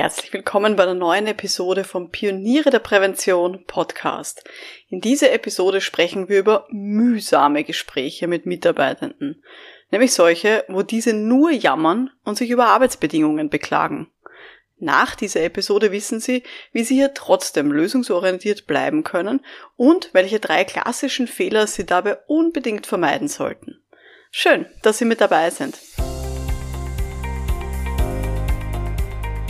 Herzlich willkommen bei einer neuen Episode vom Pioniere der Prävention Podcast. In dieser Episode sprechen wir über mühsame Gespräche mit Mitarbeitenden, nämlich solche, wo diese nur jammern und sich über Arbeitsbedingungen beklagen. Nach dieser Episode wissen Sie, wie Sie hier trotzdem lösungsorientiert bleiben können und welche drei klassischen Fehler Sie dabei unbedingt vermeiden sollten. Schön, dass Sie mit dabei sind.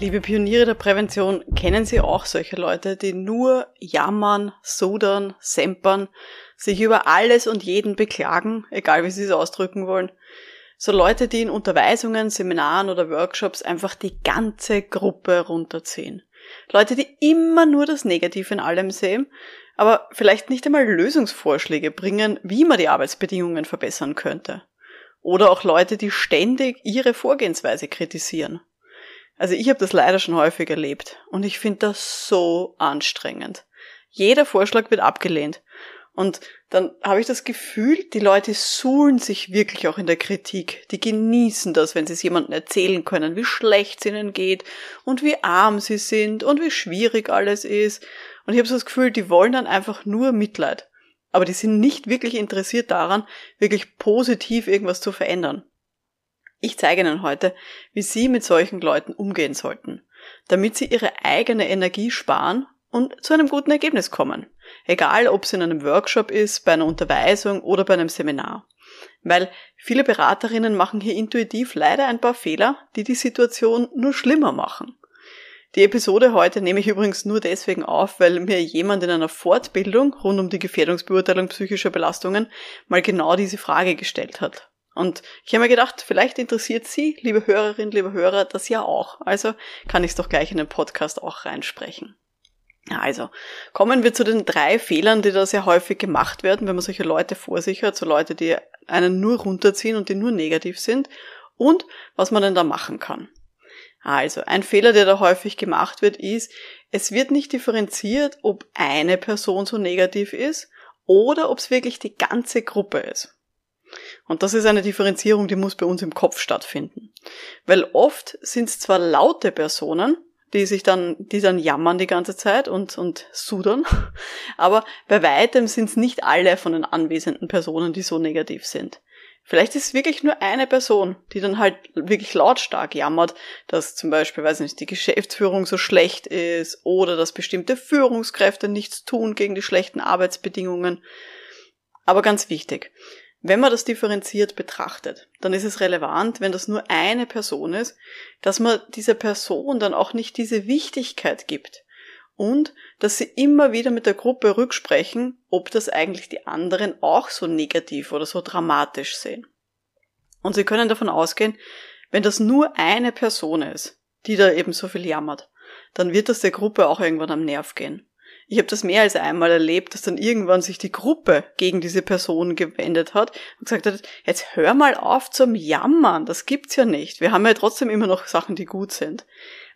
Liebe Pioniere der Prävention, kennen Sie auch solche Leute, die nur jammern, sudern, sempern, sich über alles und jeden beklagen, egal wie Sie es ausdrücken wollen? So Leute, die in Unterweisungen, Seminaren oder Workshops einfach die ganze Gruppe runterziehen. Leute, die immer nur das Negative in allem sehen, aber vielleicht nicht einmal Lösungsvorschläge bringen, wie man die Arbeitsbedingungen verbessern könnte. Oder auch Leute, die ständig ihre Vorgehensweise kritisieren. Also ich habe das leider schon häufig erlebt und ich finde das so anstrengend. Jeder Vorschlag wird abgelehnt. Und dann habe ich das Gefühl, die Leute suhlen sich wirklich auch in der Kritik. Die genießen das, wenn sie es jemandem erzählen können, wie schlecht es ihnen geht und wie arm sie sind und wie schwierig alles ist. Und ich habe so das Gefühl, die wollen dann einfach nur Mitleid. Aber die sind nicht wirklich interessiert daran, wirklich positiv irgendwas zu verändern. Ich zeige Ihnen heute, wie Sie mit solchen Leuten umgehen sollten, damit Sie Ihre eigene Energie sparen und zu einem guten Ergebnis kommen. Egal, ob es in einem Workshop ist, bei einer Unterweisung oder bei einem Seminar. Weil viele Beraterinnen machen hier intuitiv leider ein paar Fehler, die die Situation nur schlimmer machen. Die Episode heute nehme ich übrigens nur deswegen auf, weil mir jemand in einer Fortbildung rund um die Gefährdungsbeurteilung psychischer Belastungen mal genau diese Frage gestellt hat. Und ich habe mir gedacht, vielleicht interessiert Sie, liebe Hörerin, liebe Hörer, das ja auch. Also kann ich es doch gleich in den Podcast auch reinsprechen. Also, kommen wir zu den drei Fehlern, die da sehr häufig gemacht werden, wenn man solche Leute vor sich hat, so Leute, die einen nur runterziehen und die nur negativ sind und was man denn da machen kann. Also, ein Fehler, der da häufig gemacht wird, ist, es wird nicht differenziert, ob eine Person so negativ ist oder ob es wirklich die ganze Gruppe ist. Und das ist eine Differenzierung, die muss bei uns im Kopf stattfinden. Weil oft sind es zwar laute Personen, die sich dann, die dann jammern die ganze Zeit und, und sudern, aber bei weitem sind es nicht alle von den anwesenden Personen, die so negativ sind. Vielleicht ist es wirklich nur eine Person, die dann halt wirklich lautstark jammert, dass zum Beispiel, weiß nicht, die Geschäftsführung so schlecht ist oder dass bestimmte Führungskräfte nichts tun gegen die schlechten Arbeitsbedingungen. Aber ganz wichtig, wenn man das differenziert betrachtet, dann ist es relevant, wenn das nur eine Person ist, dass man dieser Person dann auch nicht diese Wichtigkeit gibt und dass sie immer wieder mit der Gruppe rücksprechen, ob das eigentlich die anderen auch so negativ oder so dramatisch sehen. Und sie können davon ausgehen, wenn das nur eine Person ist, die da eben so viel jammert, dann wird das der Gruppe auch irgendwann am Nerv gehen. Ich habe das mehr als einmal erlebt, dass dann irgendwann sich die Gruppe gegen diese Person gewendet hat und gesagt hat, jetzt hör mal auf zum Jammern, das gibt's ja nicht. Wir haben ja trotzdem immer noch Sachen, die gut sind.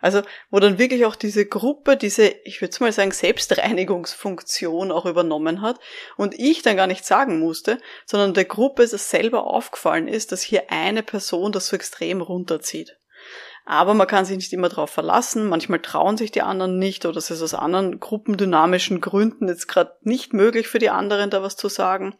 Also, wo dann wirklich auch diese Gruppe diese, ich würde mal sagen, Selbstreinigungsfunktion auch übernommen hat und ich dann gar nicht sagen musste, sondern der Gruppe es selber aufgefallen ist, dass hier eine Person das so extrem runterzieht. Aber man kann sich nicht immer darauf verlassen. Manchmal trauen sich die anderen nicht oder es ist aus anderen gruppendynamischen Gründen jetzt gerade nicht möglich für die anderen da was zu sagen.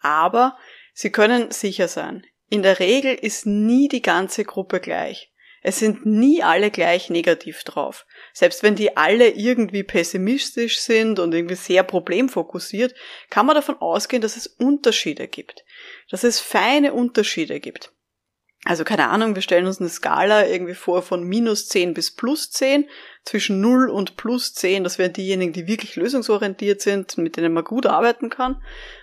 Aber sie können sicher sein. In der Regel ist nie die ganze Gruppe gleich. Es sind nie alle gleich negativ drauf. Selbst wenn die alle irgendwie pessimistisch sind und irgendwie sehr problemfokussiert, kann man davon ausgehen, dass es Unterschiede gibt. Dass es feine Unterschiede gibt. Also keine Ahnung, wir stellen uns eine Skala irgendwie vor von minus 10 bis plus 10. Zwischen 0 und plus 10, das wären diejenigen, die wirklich lösungsorientiert sind, mit denen man gut arbeiten kann.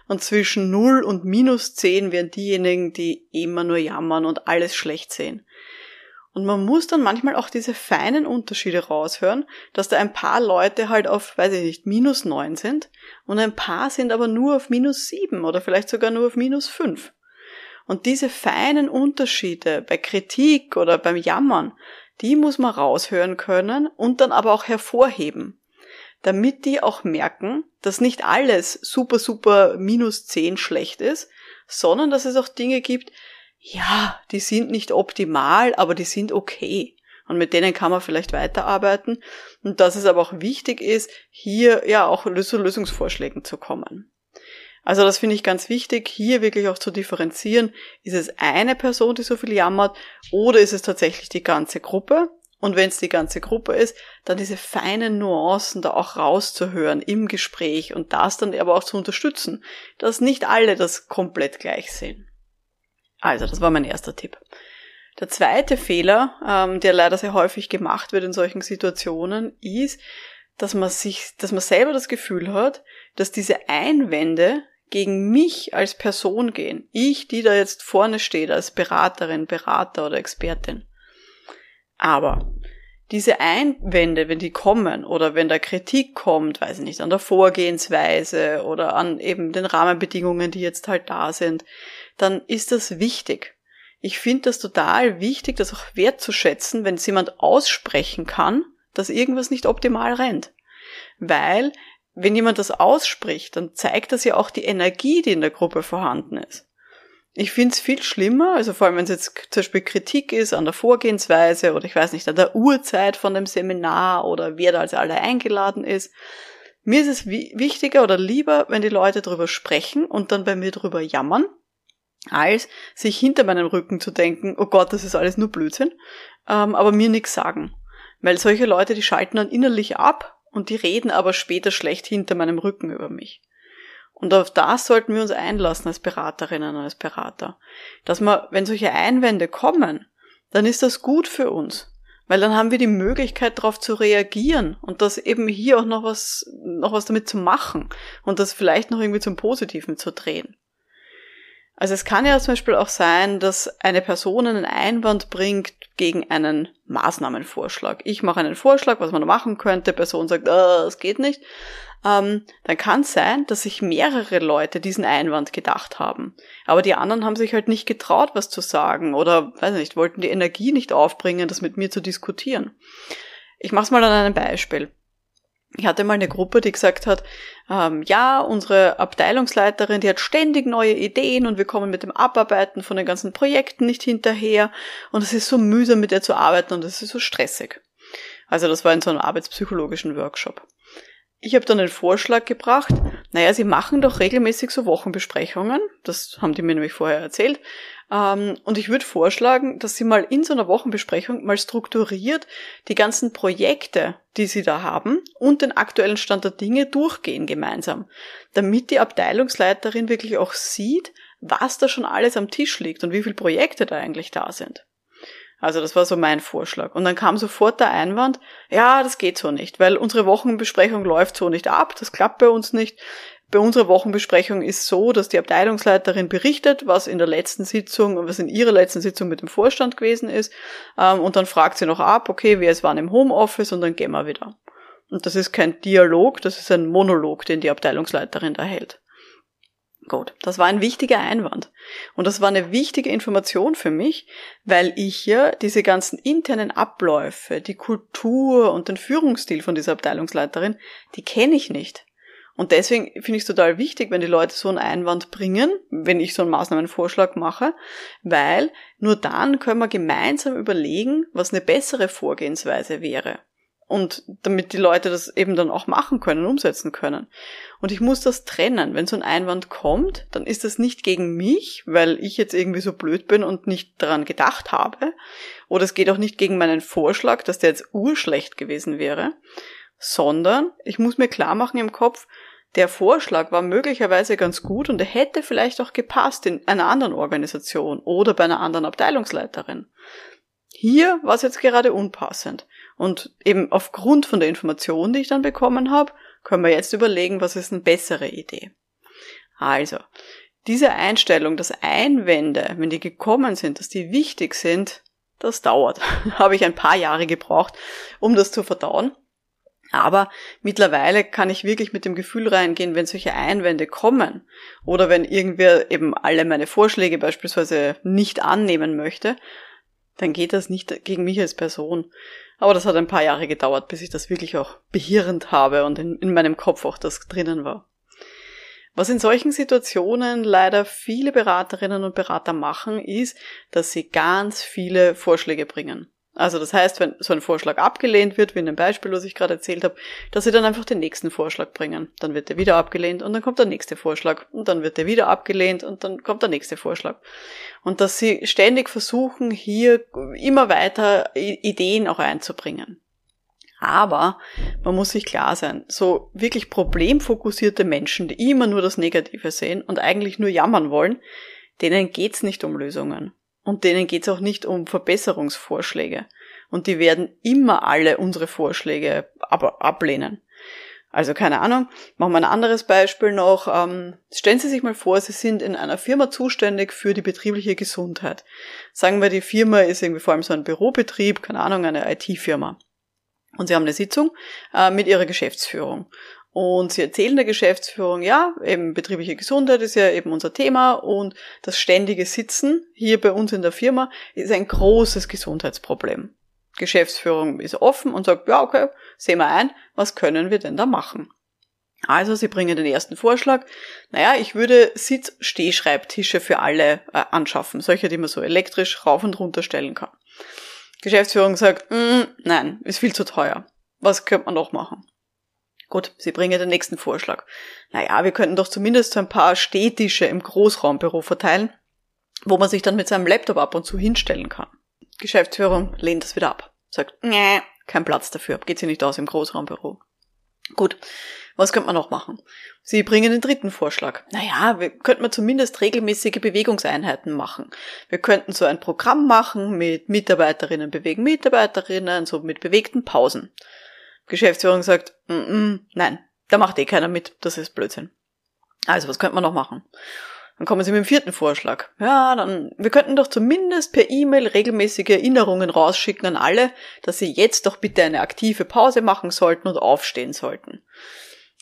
Und zwischen 0 und minus 10 wären diejenigen, die immer nur jammern und alles schlecht sehen. Und man muss dann manchmal auch diese feinen Unterschiede raushören, dass da ein paar Leute halt auf, weiß ich nicht, minus neun sind und ein paar sind aber nur auf minus sieben oder vielleicht sogar nur auf minus fünf. Und diese feinen Unterschiede bei Kritik oder beim Jammern, die muss man raushören können und dann aber auch hervorheben, damit die auch merken, dass nicht alles super, super minus zehn schlecht ist, sondern dass es auch Dinge gibt, ja, die sind nicht optimal, aber die sind okay. Und mit denen kann man vielleicht weiterarbeiten. Und dass es aber auch wichtig ist, hier ja auch zu Lösungsvorschlägen zu kommen. Also das finde ich ganz wichtig, hier wirklich auch zu differenzieren. Ist es eine Person, die so viel jammert, oder ist es tatsächlich die ganze Gruppe? Und wenn es die ganze Gruppe ist, dann diese feinen Nuancen da auch rauszuhören im Gespräch und das dann aber auch zu unterstützen, dass nicht alle das komplett gleich sehen. Also, das war mein erster Tipp. Der zweite Fehler, ähm, der leider sehr häufig gemacht wird in solchen Situationen, ist, dass man sich, dass man selber das Gefühl hat, dass diese Einwände gegen mich als Person gehen. Ich, die da jetzt vorne steht als Beraterin, Berater oder Expertin. Aber diese Einwände, wenn die kommen oder wenn da Kritik kommt, weiß ich nicht, an der Vorgehensweise oder an eben den Rahmenbedingungen, die jetzt halt da sind, dann ist das wichtig. Ich finde das total wichtig, das auch wertzuschätzen, wenn es jemand aussprechen kann, dass irgendwas nicht optimal rennt. Weil, wenn jemand das ausspricht, dann zeigt das ja auch die Energie, die in der Gruppe vorhanden ist. Ich finde es viel schlimmer, also vor allem wenn es jetzt zum Beispiel Kritik ist an der Vorgehensweise oder ich weiß nicht, an der Uhrzeit von dem Seminar oder wer da als alle eingeladen ist. Mir ist es wichtiger oder lieber, wenn die Leute darüber sprechen und dann bei mir darüber jammern, als sich hinter meinem Rücken zu denken, oh Gott, das ist alles nur Blödsinn, ähm, aber mir nichts sagen. Weil solche Leute, die schalten dann innerlich ab und die reden aber später schlecht hinter meinem Rücken über mich. Und auf das sollten wir uns einlassen als Beraterinnen und als Berater. Dass man, wenn solche Einwände kommen, dann ist das gut für uns. Weil dann haben wir die Möglichkeit darauf zu reagieren und das eben hier auch noch was, noch was damit zu machen und das vielleicht noch irgendwie zum Positiven zu drehen. Also es kann ja zum Beispiel auch sein, dass eine Person einen Einwand bringt gegen einen Maßnahmenvorschlag. Ich mache einen Vorschlag, was man machen könnte, Person sagt, äh, das geht nicht. Ähm, dann kann es sein, dass sich mehrere Leute diesen Einwand gedacht haben. Aber die anderen haben sich halt nicht getraut, was zu sagen oder, weiß nicht, wollten die Energie nicht aufbringen, das mit mir zu diskutieren. Ich mache es mal an einem Beispiel. Ich hatte mal eine Gruppe, die gesagt hat, ähm, ja, unsere Abteilungsleiterin, die hat ständig neue Ideen und wir kommen mit dem Abarbeiten von den ganzen Projekten nicht hinterher und es ist so mühsam, mit ihr zu arbeiten und es ist so stressig. Also das war in so einem arbeitspsychologischen Workshop. Ich habe dann den Vorschlag gebracht, naja, sie machen doch regelmäßig so Wochenbesprechungen, das haben die mir nämlich vorher erzählt, und ich würde vorschlagen, dass Sie mal in so einer Wochenbesprechung mal strukturiert die ganzen Projekte, die Sie da haben und den aktuellen Stand der Dinge durchgehen gemeinsam, damit die Abteilungsleiterin wirklich auch sieht, was da schon alles am Tisch liegt und wie viele Projekte da eigentlich da sind. Also das war so mein Vorschlag. Und dann kam sofort der Einwand, ja, das geht so nicht, weil unsere Wochenbesprechung läuft so nicht ab, das klappt bei uns nicht. Bei unserer Wochenbesprechung ist so, dass die Abteilungsleiterin berichtet, was in der letzten Sitzung, was in ihrer letzten Sitzung mit dem Vorstand gewesen ist, ähm, und dann fragt sie noch ab, okay, wer ist wann im Homeoffice, und dann gehen wir wieder. Und das ist kein Dialog, das ist ein Monolog, den die Abteilungsleiterin da hält. Gut, das war ein wichtiger Einwand. Und das war eine wichtige Information für mich, weil ich hier diese ganzen internen Abläufe, die Kultur und den Führungsstil von dieser Abteilungsleiterin, die kenne ich nicht. Und deswegen finde ich es total wichtig, wenn die Leute so einen Einwand bringen, wenn ich so einen Maßnahmenvorschlag mache, weil nur dann können wir gemeinsam überlegen, was eine bessere Vorgehensweise wäre. Und damit die Leute das eben dann auch machen können, umsetzen können. Und ich muss das trennen. Wenn so ein Einwand kommt, dann ist das nicht gegen mich, weil ich jetzt irgendwie so blöd bin und nicht daran gedacht habe. Oder es geht auch nicht gegen meinen Vorschlag, dass der jetzt urschlecht gewesen wäre, sondern ich muss mir klar machen im Kopf, der Vorschlag war möglicherweise ganz gut und er hätte vielleicht auch gepasst in einer anderen Organisation oder bei einer anderen Abteilungsleiterin. Hier war es jetzt gerade unpassend. Und eben aufgrund von der Information, die ich dann bekommen habe, können wir jetzt überlegen, was ist eine bessere Idee. Also, diese Einstellung, dass Einwände, wenn die gekommen sind, dass die wichtig sind, Das dauert. Habe ich ein paar Jahre gebraucht, um das zu verdauen. Aber mittlerweile kann ich wirklich mit dem Gefühl reingehen, wenn solche Einwände kommen oder wenn irgendwer eben alle meine Vorschläge beispielsweise nicht annehmen möchte, dann geht das nicht gegen mich als Person. Aber das hat ein paar Jahre gedauert, bis ich das wirklich auch behirrend habe und in, in meinem Kopf auch das drinnen war. Was in solchen Situationen leider viele Beraterinnen und Berater machen, ist, dass sie ganz viele Vorschläge bringen. Also das heißt, wenn so ein Vorschlag abgelehnt wird, wie in dem Beispiel, was ich gerade erzählt habe, dass sie dann einfach den nächsten Vorschlag bringen. Dann wird der wieder abgelehnt und dann kommt der nächste Vorschlag und dann wird der wieder abgelehnt und dann kommt der nächste Vorschlag. Und dass sie ständig versuchen, hier immer weiter Ideen auch einzubringen. Aber man muss sich klar sein, so wirklich problemfokussierte Menschen, die immer nur das Negative sehen und eigentlich nur jammern wollen, denen geht's nicht um Lösungen. Und denen geht's auch nicht um Verbesserungsvorschläge. Und die werden immer alle unsere Vorschläge ab ablehnen. Also keine Ahnung, machen wir ein anderes Beispiel noch. Ähm, stellen Sie sich mal vor, Sie sind in einer Firma zuständig für die betriebliche Gesundheit. Sagen wir, die Firma ist irgendwie vor allem so ein Bürobetrieb, keine Ahnung, eine IT-Firma. Und Sie haben eine Sitzung äh, mit Ihrer Geschäftsführung. Und sie erzählen der Geschäftsführung, ja, eben betriebliche Gesundheit ist ja eben unser Thema und das ständige Sitzen hier bei uns in der Firma ist ein großes Gesundheitsproblem. Geschäftsführung ist offen und sagt, ja, okay, sehen wir ein, was können wir denn da machen? Also sie bringen den ersten Vorschlag, naja, ich würde Sitz-Stehschreibtische für alle äh, anschaffen, solche, die man so elektrisch rauf und runter stellen kann. Geschäftsführung sagt, mm, nein, ist viel zu teuer. Was könnte man noch machen? Gut, sie bringen den nächsten Vorschlag. Naja, wir könnten doch zumindest so ein paar Stehtische im Großraumbüro verteilen, wo man sich dann mit seinem Laptop ab und zu hinstellen kann. Geschäftsführung lehnt das wieder ab. Sagt, nee, kein Platz dafür, geht sie nicht aus im Großraumbüro. Gut, was könnte man noch machen? Sie bringen den dritten Vorschlag. Naja, wir könnten zumindest regelmäßige Bewegungseinheiten machen. Wir könnten so ein Programm machen mit Mitarbeiterinnen bewegen Mitarbeiterinnen, so mit bewegten Pausen. Geschäftsführung sagt, mm -mm, nein, da macht eh keiner mit, das ist Blödsinn. Also, was könnte man noch machen? Dann kommen sie mit dem vierten Vorschlag. Ja, dann, wir könnten doch zumindest per E-Mail regelmäßige Erinnerungen rausschicken an alle, dass sie jetzt doch bitte eine aktive Pause machen sollten und aufstehen sollten.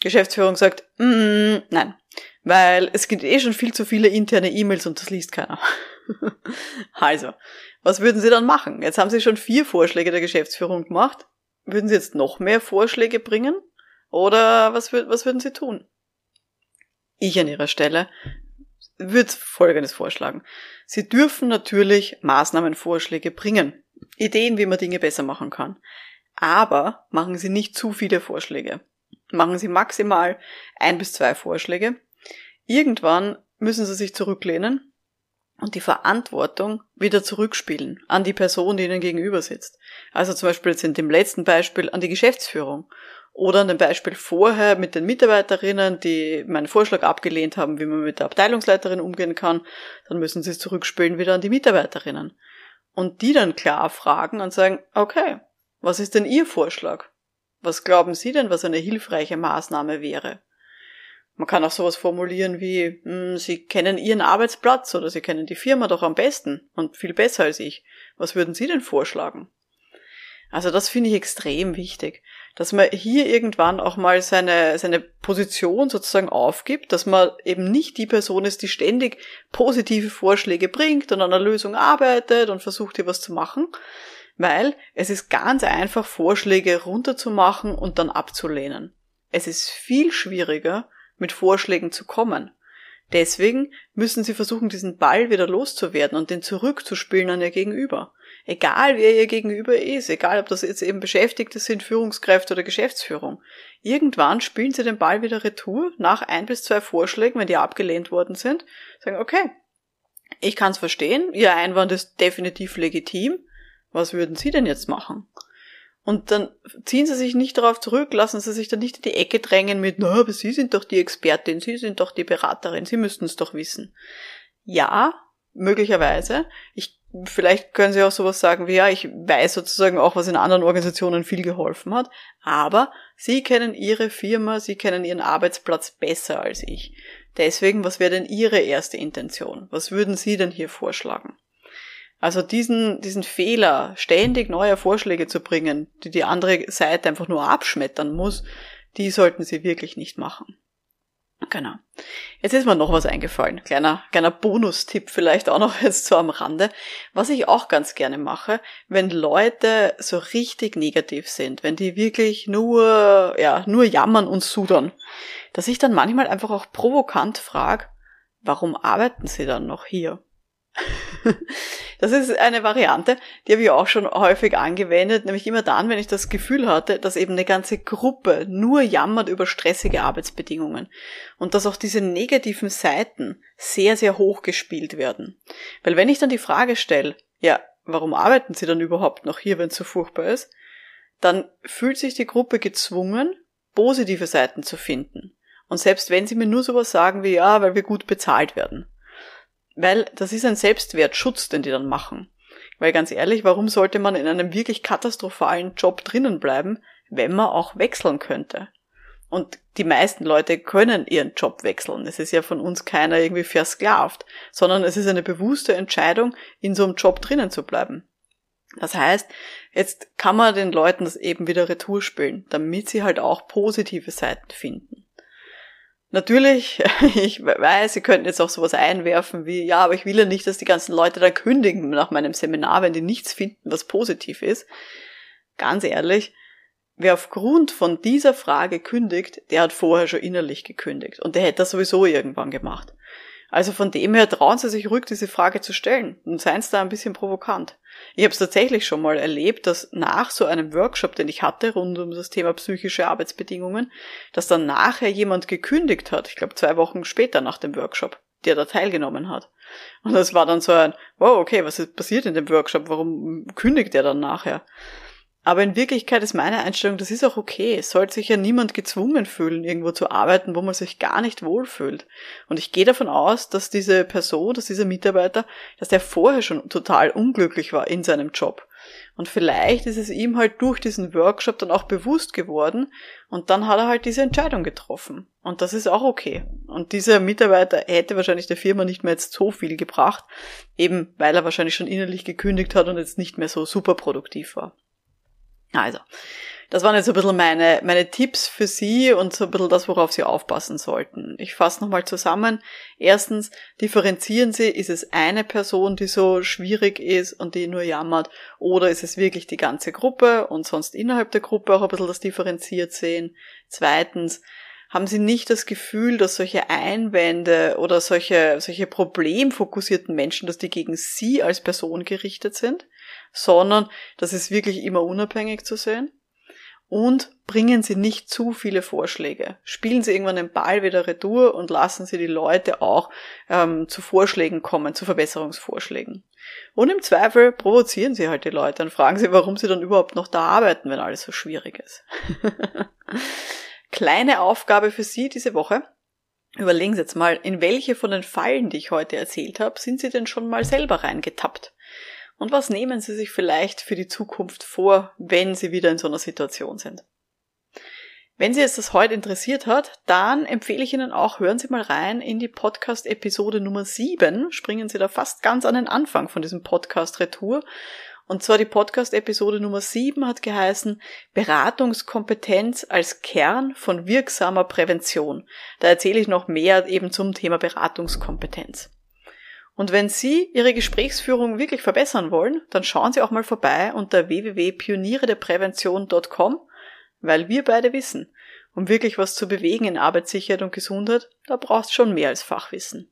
Geschäftsführung sagt, mm, nein, weil es gibt eh schon viel zu viele interne E-Mails und das liest keiner. also, was würden Sie dann machen? Jetzt haben Sie schon vier Vorschläge der Geschäftsführung gemacht. Würden Sie jetzt noch mehr Vorschläge bringen? Oder was, was würden Sie tun? Ich an Ihrer Stelle würde Folgendes vorschlagen. Sie dürfen natürlich Maßnahmenvorschläge bringen. Ideen, wie man Dinge besser machen kann. Aber machen Sie nicht zu viele Vorschläge. Machen Sie maximal ein bis zwei Vorschläge. Irgendwann müssen Sie sich zurücklehnen und die Verantwortung wieder zurückspielen an die Person, die ihnen gegenüber sitzt. Also zum Beispiel jetzt in dem letzten Beispiel an die Geschäftsführung oder an dem Beispiel vorher mit den Mitarbeiterinnen, die meinen Vorschlag abgelehnt haben, wie man mit der Abteilungsleiterin umgehen kann, dann müssen sie es zurückspielen wieder an die Mitarbeiterinnen. Und die dann klar fragen und sagen, okay, was ist denn Ihr Vorschlag? Was glauben Sie denn, was eine hilfreiche Maßnahme wäre? Man kann auch sowas formulieren wie, mh, hm, Sie kennen Ihren Arbeitsplatz oder Sie kennen die Firma doch am besten und viel besser als ich. Was würden Sie denn vorschlagen? Also das finde ich extrem wichtig, dass man hier irgendwann auch mal seine, seine Position sozusagen aufgibt, dass man eben nicht die Person ist, die ständig positive Vorschläge bringt und an einer Lösung arbeitet und versucht hier was zu machen, weil es ist ganz einfach, Vorschläge runterzumachen und dann abzulehnen. Es ist viel schwieriger, mit Vorschlägen zu kommen. Deswegen müssen sie versuchen, diesen Ball wieder loszuwerden und den zurückzuspielen an ihr Gegenüber. Egal wer ihr Gegenüber ist, egal ob das jetzt eben Beschäftigte sind, Führungskräfte oder Geschäftsführung. Irgendwann spielen sie den Ball wieder retour nach ein bis zwei Vorschlägen, wenn die abgelehnt worden sind, sagen, okay, ich kann es verstehen, Ihr Einwand ist definitiv legitim, was würden Sie denn jetzt machen? Und dann ziehen sie sich nicht darauf zurück, lassen sie sich dann nicht in die Ecke drängen mit, na, aber Sie sind doch die Expertin, Sie sind doch die Beraterin, Sie müssten es doch wissen. Ja, möglicherweise. Ich, vielleicht können Sie auch sowas sagen wie, ja, ich weiß sozusagen auch, was in anderen Organisationen viel geholfen hat, aber Sie kennen Ihre Firma, Sie kennen Ihren Arbeitsplatz besser als ich. Deswegen, was wäre denn Ihre erste Intention? Was würden Sie denn hier vorschlagen? Also diesen, diesen Fehler, ständig neue Vorschläge zu bringen, die die andere Seite einfach nur abschmettern muss, die sollten sie wirklich nicht machen. Genau. Jetzt ist mir noch was eingefallen. Kleiner, kleiner Bonustipp vielleicht auch noch jetzt so am Rande. Was ich auch ganz gerne mache, wenn Leute so richtig negativ sind, wenn die wirklich nur, ja, nur jammern und sudern, dass ich dann manchmal einfach auch provokant frage, warum arbeiten sie dann noch hier? Das ist eine Variante, die habe ich auch schon häufig angewendet, nämlich immer dann, wenn ich das Gefühl hatte, dass eben eine ganze Gruppe nur jammert über stressige Arbeitsbedingungen und dass auch diese negativen Seiten sehr, sehr hoch gespielt werden. Weil wenn ich dann die Frage stelle, ja, warum arbeiten Sie dann überhaupt noch hier, wenn es so furchtbar ist, dann fühlt sich die Gruppe gezwungen, positive Seiten zu finden. Und selbst wenn sie mir nur sowas sagen wie, ja, weil wir gut bezahlt werden. Weil das ist ein Selbstwertschutz, den die dann machen. Weil ganz ehrlich, warum sollte man in einem wirklich katastrophalen Job drinnen bleiben, wenn man auch wechseln könnte? Und die meisten Leute können ihren Job wechseln. Es ist ja von uns keiner irgendwie versklavt, sondern es ist eine bewusste Entscheidung, in so einem Job drinnen zu bleiben. Das heißt, jetzt kann man den Leuten das eben wieder retour spielen, damit sie halt auch positive Seiten finden. Natürlich, ich weiß, Sie könnten jetzt auch sowas einwerfen wie, ja, aber ich will ja nicht, dass die ganzen Leute da kündigen nach meinem Seminar, wenn die nichts finden, was positiv ist. Ganz ehrlich, wer aufgrund von dieser Frage kündigt, der hat vorher schon innerlich gekündigt und der hätte das sowieso irgendwann gemacht. Also von dem her trauen Sie sich ruhig, diese Frage zu stellen und seien Sie da ein bisschen provokant. Ich habe es tatsächlich schon mal erlebt, dass nach so einem Workshop, den ich hatte rund um das Thema psychische Arbeitsbedingungen, dass dann nachher jemand gekündigt hat, ich glaube zwei Wochen später nach dem Workshop, der da teilgenommen hat. Und das war dann so ein, wow, okay, was ist passiert in dem Workshop? Warum kündigt er dann nachher? Aber in Wirklichkeit ist meine Einstellung, das ist auch okay. Es sollte sich ja niemand gezwungen fühlen, irgendwo zu arbeiten, wo man sich gar nicht wohlfühlt. Und ich gehe davon aus, dass diese Person, dass dieser Mitarbeiter, dass der vorher schon total unglücklich war in seinem Job. Und vielleicht ist es ihm halt durch diesen Workshop dann auch bewusst geworden und dann hat er halt diese Entscheidung getroffen. Und das ist auch okay. Und dieser Mitarbeiter hätte wahrscheinlich der Firma nicht mehr jetzt so viel gebracht, eben weil er wahrscheinlich schon innerlich gekündigt hat und jetzt nicht mehr so super produktiv war. Also, das waren jetzt so ein bisschen meine, meine Tipps für Sie und so ein bisschen das, worauf Sie aufpassen sollten. Ich fasse nochmal zusammen. Erstens, differenzieren Sie, ist es eine Person, die so schwierig ist und die nur jammert, oder ist es wirklich die ganze Gruppe und sonst innerhalb der Gruppe auch ein bisschen das differenziert sehen. Zweitens, haben Sie nicht das Gefühl, dass solche Einwände oder solche, solche problemfokussierten Menschen, dass die gegen Sie als Person gerichtet sind? sondern das ist wirklich immer unabhängig zu sehen. Und bringen Sie nicht zu viele Vorschläge. Spielen Sie irgendwann den Ball wieder retour und lassen Sie die Leute auch ähm, zu Vorschlägen kommen, zu Verbesserungsvorschlägen. Und im Zweifel provozieren Sie halt die Leute und fragen Sie, warum Sie dann überhaupt noch da arbeiten, wenn alles so schwierig ist. Kleine Aufgabe für Sie diese Woche. Überlegen Sie jetzt mal, in welche von den Fallen, die ich heute erzählt habe, sind Sie denn schon mal selber reingetappt? Und was nehmen Sie sich vielleicht für die Zukunft vor, wenn Sie wieder in so einer Situation sind? Wenn Sie jetzt das heute interessiert hat, dann empfehle ich Ihnen auch, hören Sie mal rein in die Podcast-Episode Nummer 7. Springen Sie da fast ganz an den Anfang von diesem Podcast Retour. Und zwar die Podcast-Episode Nummer 7 hat geheißen Beratungskompetenz als Kern von wirksamer Prävention. Da erzähle ich noch mehr eben zum Thema Beratungskompetenz. Und wenn Sie Ihre Gesprächsführung wirklich verbessern wollen, dann schauen Sie auch mal vorbei unter www.pionierederprävention.com, weil wir beide wissen, um wirklich was zu bewegen in Arbeitssicherheit und Gesundheit, da brauchst schon mehr als Fachwissen.